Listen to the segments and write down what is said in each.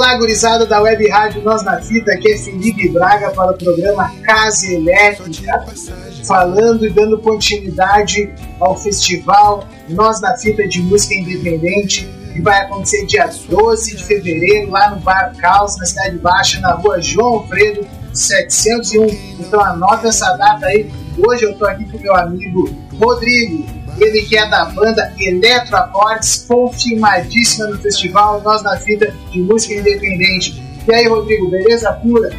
Olá, gurizada da Web Rádio Nós na Fita, aqui é Felipe Braga para o programa Casa Elétrica, falando e dando continuidade ao festival Nós na Fita de Música Independente, que vai acontecer dia 12 de fevereiro, lá no Bar Caos, na Cidade Baixa, na rua João Alfredo, 701. Então anota essa data aí. Hoje eu estou aqui com meu amigo Rodrigo, ele que é da banda Eletroacordes, confirmadíssima no festival Nós na Fita de Música Independente. E aí, Rodrigo, beleza pura?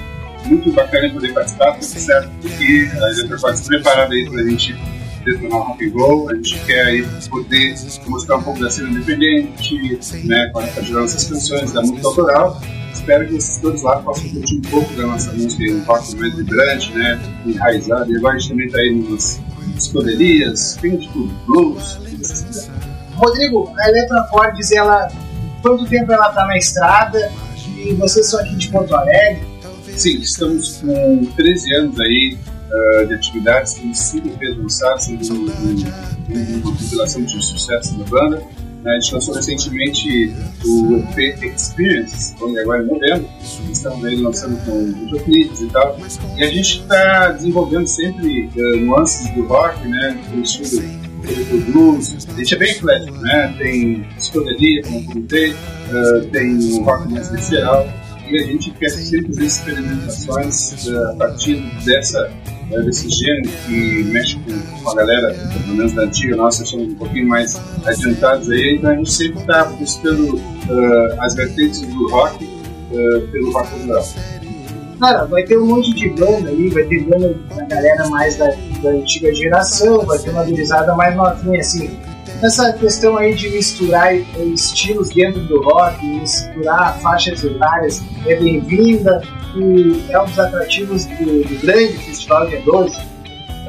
Muito bacana poder participar, tudo certo, porque a Eletroacordes preparada aí para a gente detonar o rock and roll, a gente quer aí poder mostrar um pouco da cena independente, né, com as nossas canções da música autoral, espero que vocês todos lá possam curtir um pouco da nossa música, um rock mais vibrante, né, enraizado, e agora a gente também está aí nas escuderias, tem tipo blues, Rodrigo, a Eletroacordes, ela, quanto tempo ela está na estrada e vocês são aqui de Porto Alegre? Sim, estamos com 13 anos aí uh, de atividades, temos cinco EPs lançados, temos uma, compilação de sucesso da banda. A gente lançou recentemente o EP Experience, agora em novembro. Estamos aí lançando com videoclipes e tal. E a gente está desenvolvendo sempre uh, nuances do rock, né? Do estilo do blues. A gente é bem eclético, né? Tem psicodelia, como eu comentei, uh, tem um rock mais visceral. E a gente quer sempre fazer experimentações uh, a partir dessa né, desse gênero que mexe com, a galera, pelo menos da antiga, nossa, somos um pouquinho mais adiantados aí, então a gente sempre está buscando uh, as vertentes do rock uh, pelo rock rural. Cara, vai ter um monte de banda aí, vai ter banda da galera mais da, da antiga geração, vai ter uma gurizada mais novinha, assim. Essa questão aí de misturar estilos dentro do rock, misturar faixas etárias é bem-vinda e é um dos atrativos do, do grande festival de 12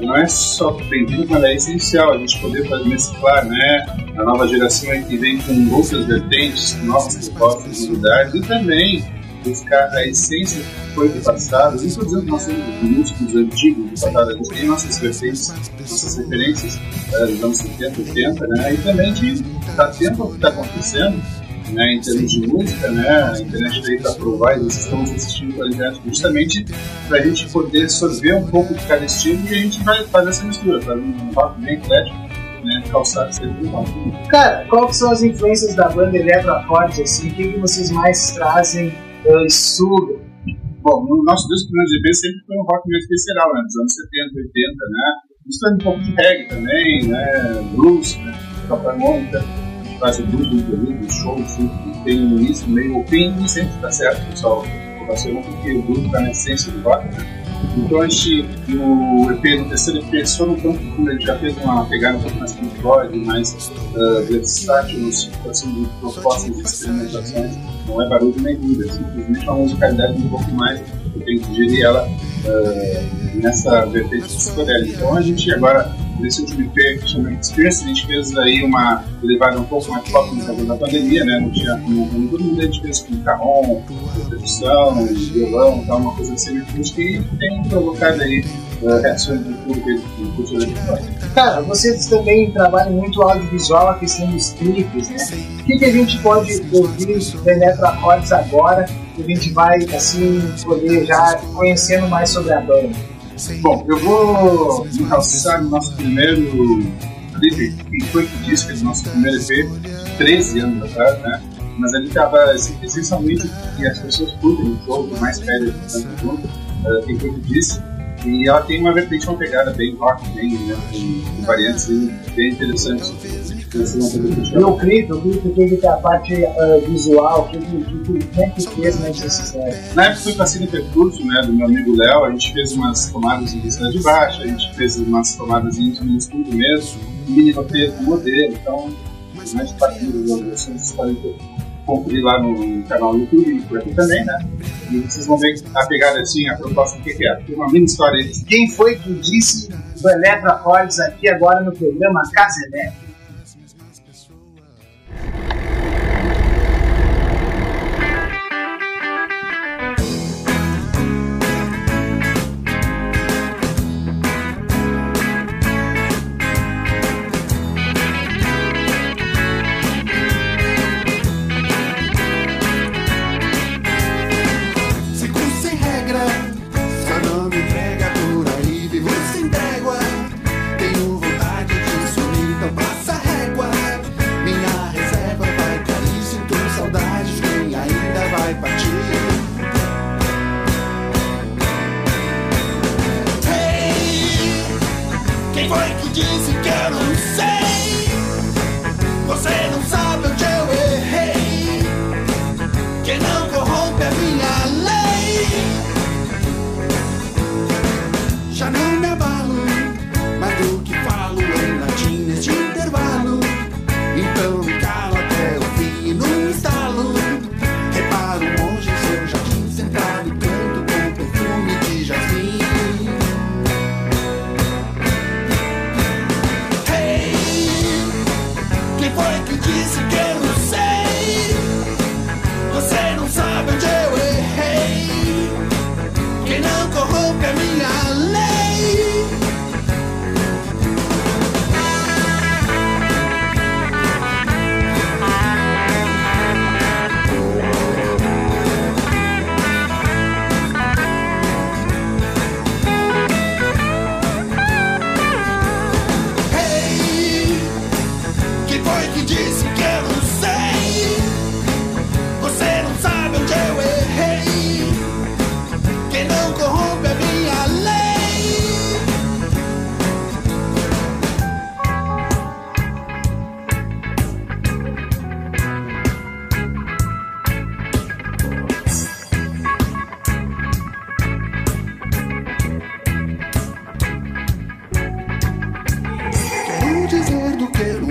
não é só bem-vindo, mas é essencial a gente poder fazer mesclar, né? A nova geração que vem com outras vertentes, novas propostas, novidades e também buscar a essência que foi do passado. Não estou dizendo que nós músicos antigos do passado, a gente tem nossas vertentes, nossas referências uh, dos anos 70, 80, né? E também de estar atento ao que está acontecendo né, em termos de música, né, a internet veio para provar e vocês estão assistindo pela internet justamente para a gente poder absorver um pouco de cada estilo e a gente vai fazer essa mistura, fazer um rock bem eclético, né, calçado sempre rock. Cara, quais são as influências da banda Eletroacordes, assim, o que, que vocês mais trazem sugam? Bom, no nosso disco primeiros GP sempre foi um rock meio especial, né, dos anos 70, 80, né, misturando um pouco de reggae também, né, blues, né, Papai Mônica, faz o blues do período, o show, sempre tem um início, meio o fim, e sempre está certo, pessoal. Porque o blues está na essência do rock, né? Então a gente, no EP, no terceiro EP, só no campo a gente já fez uma pegada um pouco mais Floyd, mais uh, versátil, situação de propostas de experimentações. Não é barulho nem é simplesmente uma musicalidade um pouco mais, eu tenho que digerir ela uh, nessa vertente psicodélica. Então a gente agora nesse último EP que chama Experience, a gente fez aí uma levada um pouco mais pop no caso da pandemia, né? Não tinha não, todo mundo a gente fez com carrom, percussão, violão, tal, uma coisa assim acústica e tem provocado aí uh, reações do público do cultura de Cara, vocês também trabalham muito audiovisual, a questão dos clipes, né? O que, que a gente pode ouvir da Eletro Acordes agora? Que a gente vai, assim, poder já conhecendo mais sobre a banda. Bom, eu vou me calçar no nosso primeiro clipe, que foi que disse que é o nosso primeiro EP, 13 anos atrás, né? Mas ele estava essencialmente que as pessoas curtem o jogo mais velho do mundo, uh, que foi que disse, e ela tem uma vertente, uma pegada bem rock, bem, né, com variantes bem interessantes. E o clipe, o clipe teve a parte uh, visual, que, que, que, como é que fez nessa série? Na época foi passando percurso né, do meu amigo Léo, a gente fez umas tomadas de baixo, a gente fez umas tomadas em no estúdio mesmo, um mini roteiro com modelo, então mais de 4 mil vocês podem conferir lá no canal do YouTube e por aqui também, né? E vocês vão ver a pegada assim, a proposta do que é. Tem uma mini história aí. Quem foi que disse do Eletroacordes aqui agora no programa Casa Elétrica?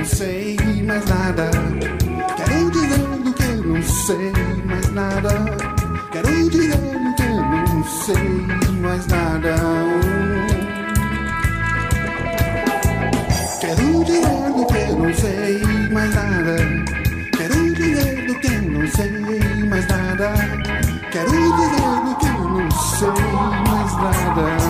Não sei mais nada. Quero dizer que eu não sei mais nada. Quero dizer que eu não sei mais nada. Quero dizer que eu não sei mais nada. Quero dizer que eu não sei mais nada. Quero dizer que eu não sei mais nada.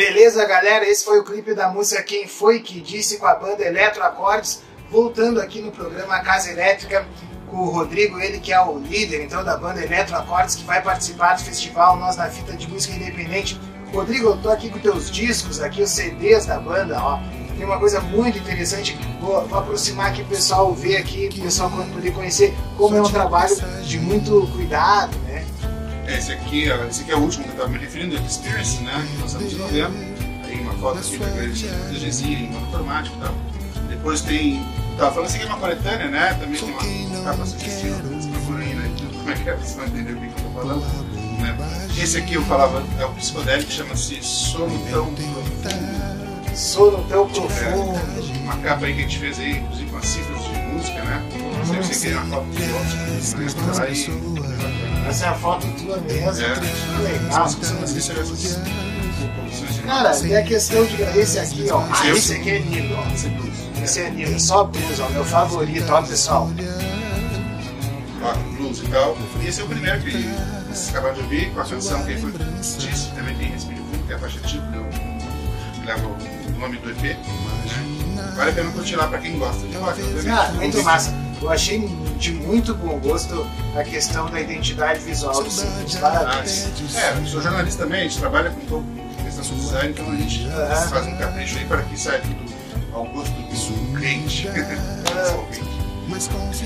Beleza, galera? Esse foi o clipe da música Quem Foi Que Disse com a banda Eletro Acordes. Voltando aqui no programa Casa Elétrica com o Rodrigo, ele que é o líder então da banda Eletro Acordes, que vai participar do festival Nós na Fita de Música Independente. Rodrigo, eu tô aqui com teus discos, aqui os CDs da banda, ó. Tem uma coisa muito interessante, vou, vou aproximar aqui o pessoal ver aqui, o pessoal poder conhecer como é um trabalho de muito cuidado, né? Esse aqui, esse aqui é o último que eu estava me referindo, é Experience, né? Que estamos em novembro. Tem uma foto aqui da DGzinha em monoformático e tal. Depois tem. Tava falando, esse aqui é uma coletânea, né? Também tem uma, capa sugestiva, vocês procurem aí, né? Como é que é? Vocês vão entender o que eu tô falando. Né? Esse aqui eu falava, é o psicodélico, chama-se Sono Tão Profundo. Sono tão profundo. É, uma capa aí que a gente fez aí, inclusive com as cifras de música, né? Sempre você quer uma foto de outros, né? Tá aí, Essa é a foto tua mesmo. É. Que legal. Cara, tem a questão de. Esse aqui, ó. Ah, esse aqui é lindo, ó. Esse é lindo. Só blues, ó. Meu favorito, ó, pessoal. rock, blues e tal. E esse é o primeiro que vocês acabaram de ouvir, com a canção que foi disse, também tem Respiro Fundo, que é a faixa título, que leva o nome do EP. Né? Vale a pena curtir lá pra quem gosta de rock. obviamente. Ah, muito massa. Eu achei de muito bom gosto a questão da identidade visual do simples. Ah, Parabéns. é, eu sou jornalista também, a gente trabalha com todo questão de design, então a gente Aham. faz um capricho aí para que saia tudo ao gosto do cliente.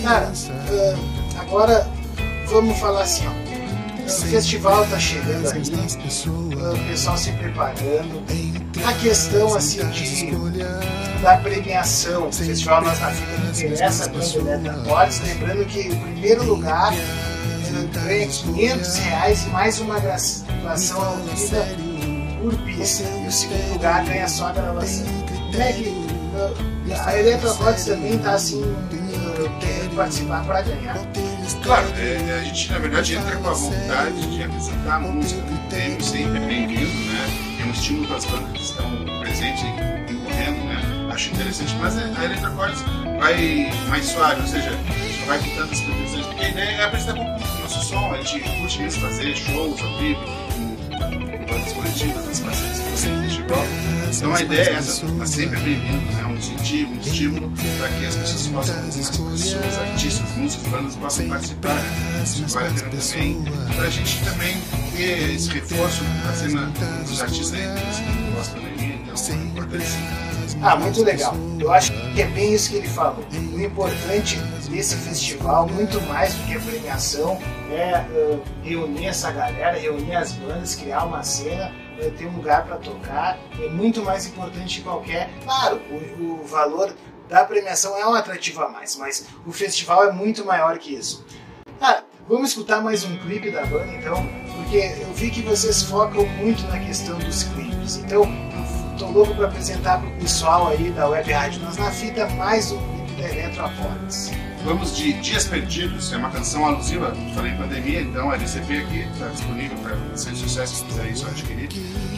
Cara, ah, agora vamos falar assim, ó. O festival tá chegando aí, o pessoal se preparando. A questão assim de da premiação, o festival Nós na Fita que interessa Eletro Acordes, lembrando que o primeiro lugar eh, ganha 500 reais e mais uma gravação ao vida por pista. E o segundo lugar ganha só a gravação. Como é que a Eletrocortes também está assim, querendo participar para ganhar. Claro, é, a gente na verdade entra com a vontade de apresentar a música do tempo, sempre é bem-vindo, né? É um estímulo para as bandas que estão presentes e correndo, né? Acho interessante, mas a Eletrocortes vai mais suave, ou seja, vai com tantas pretensões, porque a ideia é apresentar o nosso som, a gente curte mesmo fazer shows ao vivo, em bandas coletivas, nas parcerias. Então a ideia é essa, tá sempre bem-vindo, né? um incentivo, um estímulo para que as pessoas possam, as pessoas, artistas, músicos, bandas possam participar. Isso vale a pena também, para a gente também ter esse reforço na cena dos artistas aí, pós-pandemia, então é importante ah, muito legal. Eu acho que é bem isso que ele falou. O importante desse festival, muito mais do que a premiação, é uh, reunir essa galera, reunir as bandas, criar uma cena, uh, ter um lugar para tocar. É muito mais importante que qualquer. Claro, o, o valor da premiação é um atrativo a mais, mas o festival é muito maior que isso. Ah, vamos escutar mais um clipe da banda então, porque eu vi que vocês focam muito na questão dos clipes. Então, Tô louco para apresentar pro pessoal aí da Web Rádio Nós na Fita mais um clipe da Eletroacordes. Vamos de Dias Perdidos, é uma canção alusiva, falei em pandemia, então a LCP aqui está disponível para ser sucesso se quiser isso adquirir.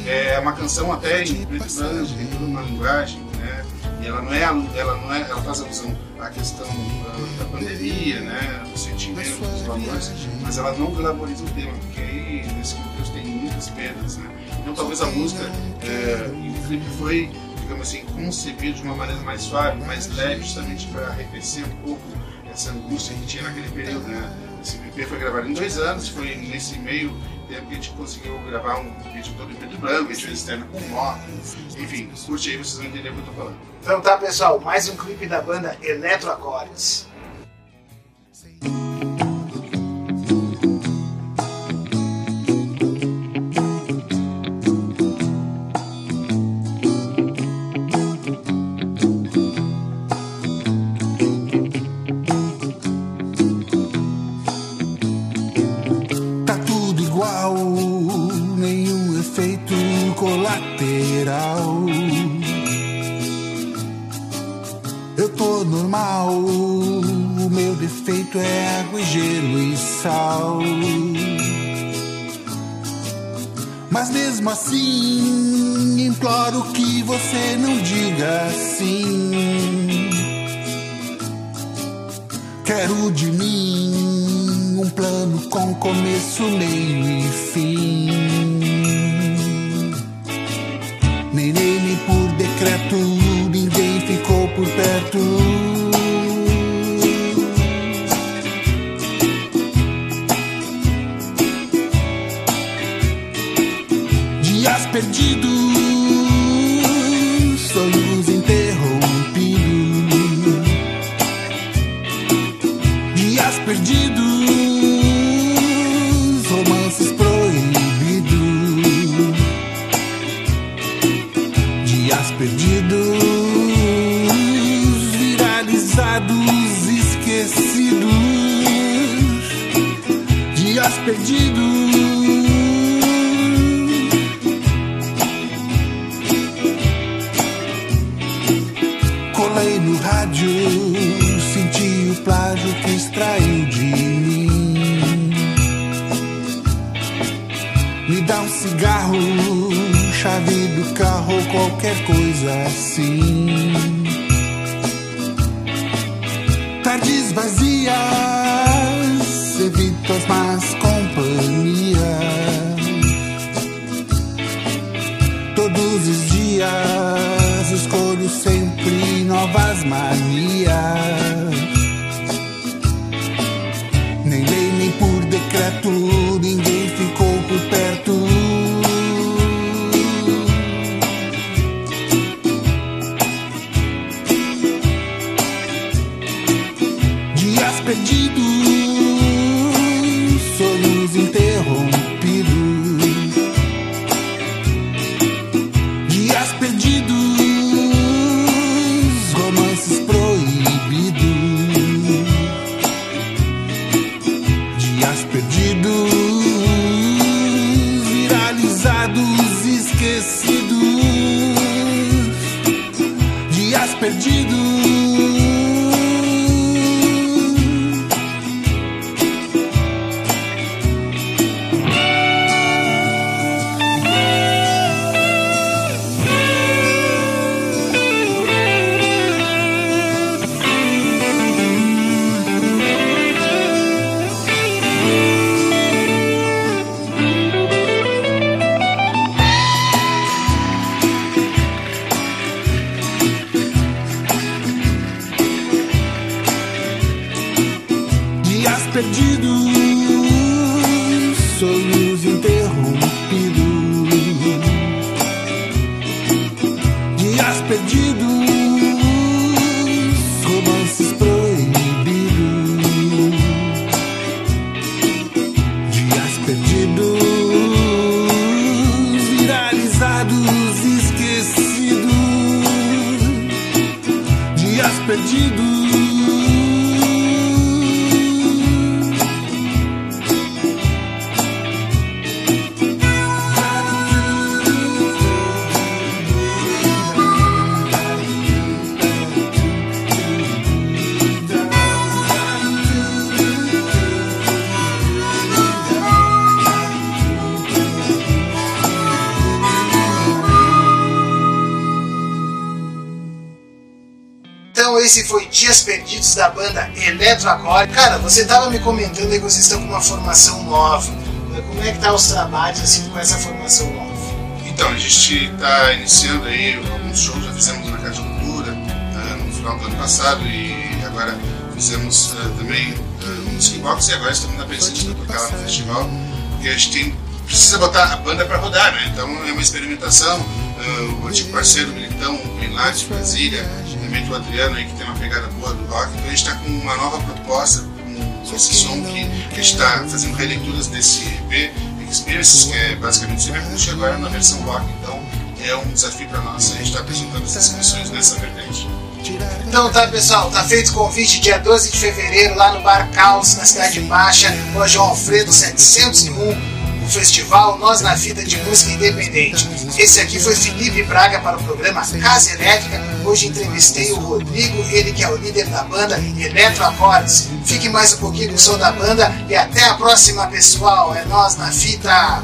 É uma canção até em preto e branco, toda uma linguagem, né? E ela não é, ela não é, ela faz alusão à questão da, da pandemia, né? Do sentimento, dos valores, mas ela não glamoriza o tema, porque aí nesse contexto tem muitas perdas, né? Então talvez a música é, e o clipe foi, digamos assim, concebido de uma maneira mais suave, mais leve, justamente para arrefecer um pouco essa angústia que tinha naquele período, né? Esse clipe foi gravado em dois anos, foi nesse meio tempo que a gente conseguiu gravar um vídeo todo em preto e branco, vídeo externo com moto, enfim, curte aí, vocês vão entender o que eu tô falando. Então tá pessoal, mais um clipe da banda Eletroacordes. Assim. Imploro que você não diga assim. Quero de mim um plano com começo, meio e fim. Por perto. perdidos, extraiu de mim. Me dá um cigarro, chave do carro, qualquer coisa assim. Tardes vazias, evito as más companhias. Todos os dias novas manias. perdidos. Sou Dias Perdidos da banda Eletroacorde. Cara, você tava me comentando aí que vocês estão com uma formação nova. Como é que tá os trabalhos assim com essa formação nova? Então, a gente está iniciando aí alguns shows, já fizemos na Casa de Cultura uh, no final do ano passado e agora fizemos uh, também uh, Music Box e agora estamos na presença de tocar lá no festival, porque a gente tem, precisa botar a banda para rodar, né? Então é uma experimentação. O antigo parceiro Militão vem lá de Brasília, também o Adriano aí que tem uma pegada boa do rock, então a gente está com uma nova proposta, com esse som que, que a gente está fazendo releituras desse EP Experiences, que é basicamente Cyberpunk, agora na versão rock. Então é um desafio para nós a gente estar tá apresentando essas canções nessa vertente. Então tá pessoal, tá feito o convite dia 12 de fevereiro lá no Bar Caos, na Cidade Baixa, Rua João Alfredo 701 o festival Nós na Fita de Música Independente. Esse aqui foi Felipe Braga para o programa Casa Elétrica. Hoje entrevistei o Rodrigo, ele que é o líder da banda Eletroacordes. Fique mais um pouquinho com o som da banda e até a próxima, pessoal. É Nós na Fita.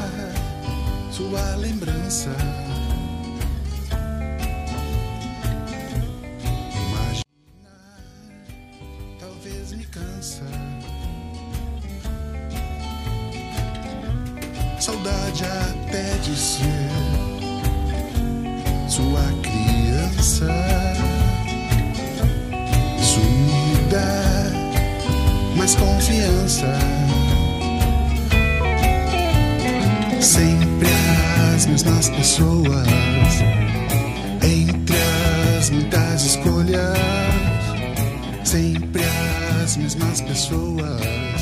Saudade até de ser sua criança sumida, mas confiança. Sempre as mesmas pessoas entre as muitas escolhas. Sempre as mesmas pessoas.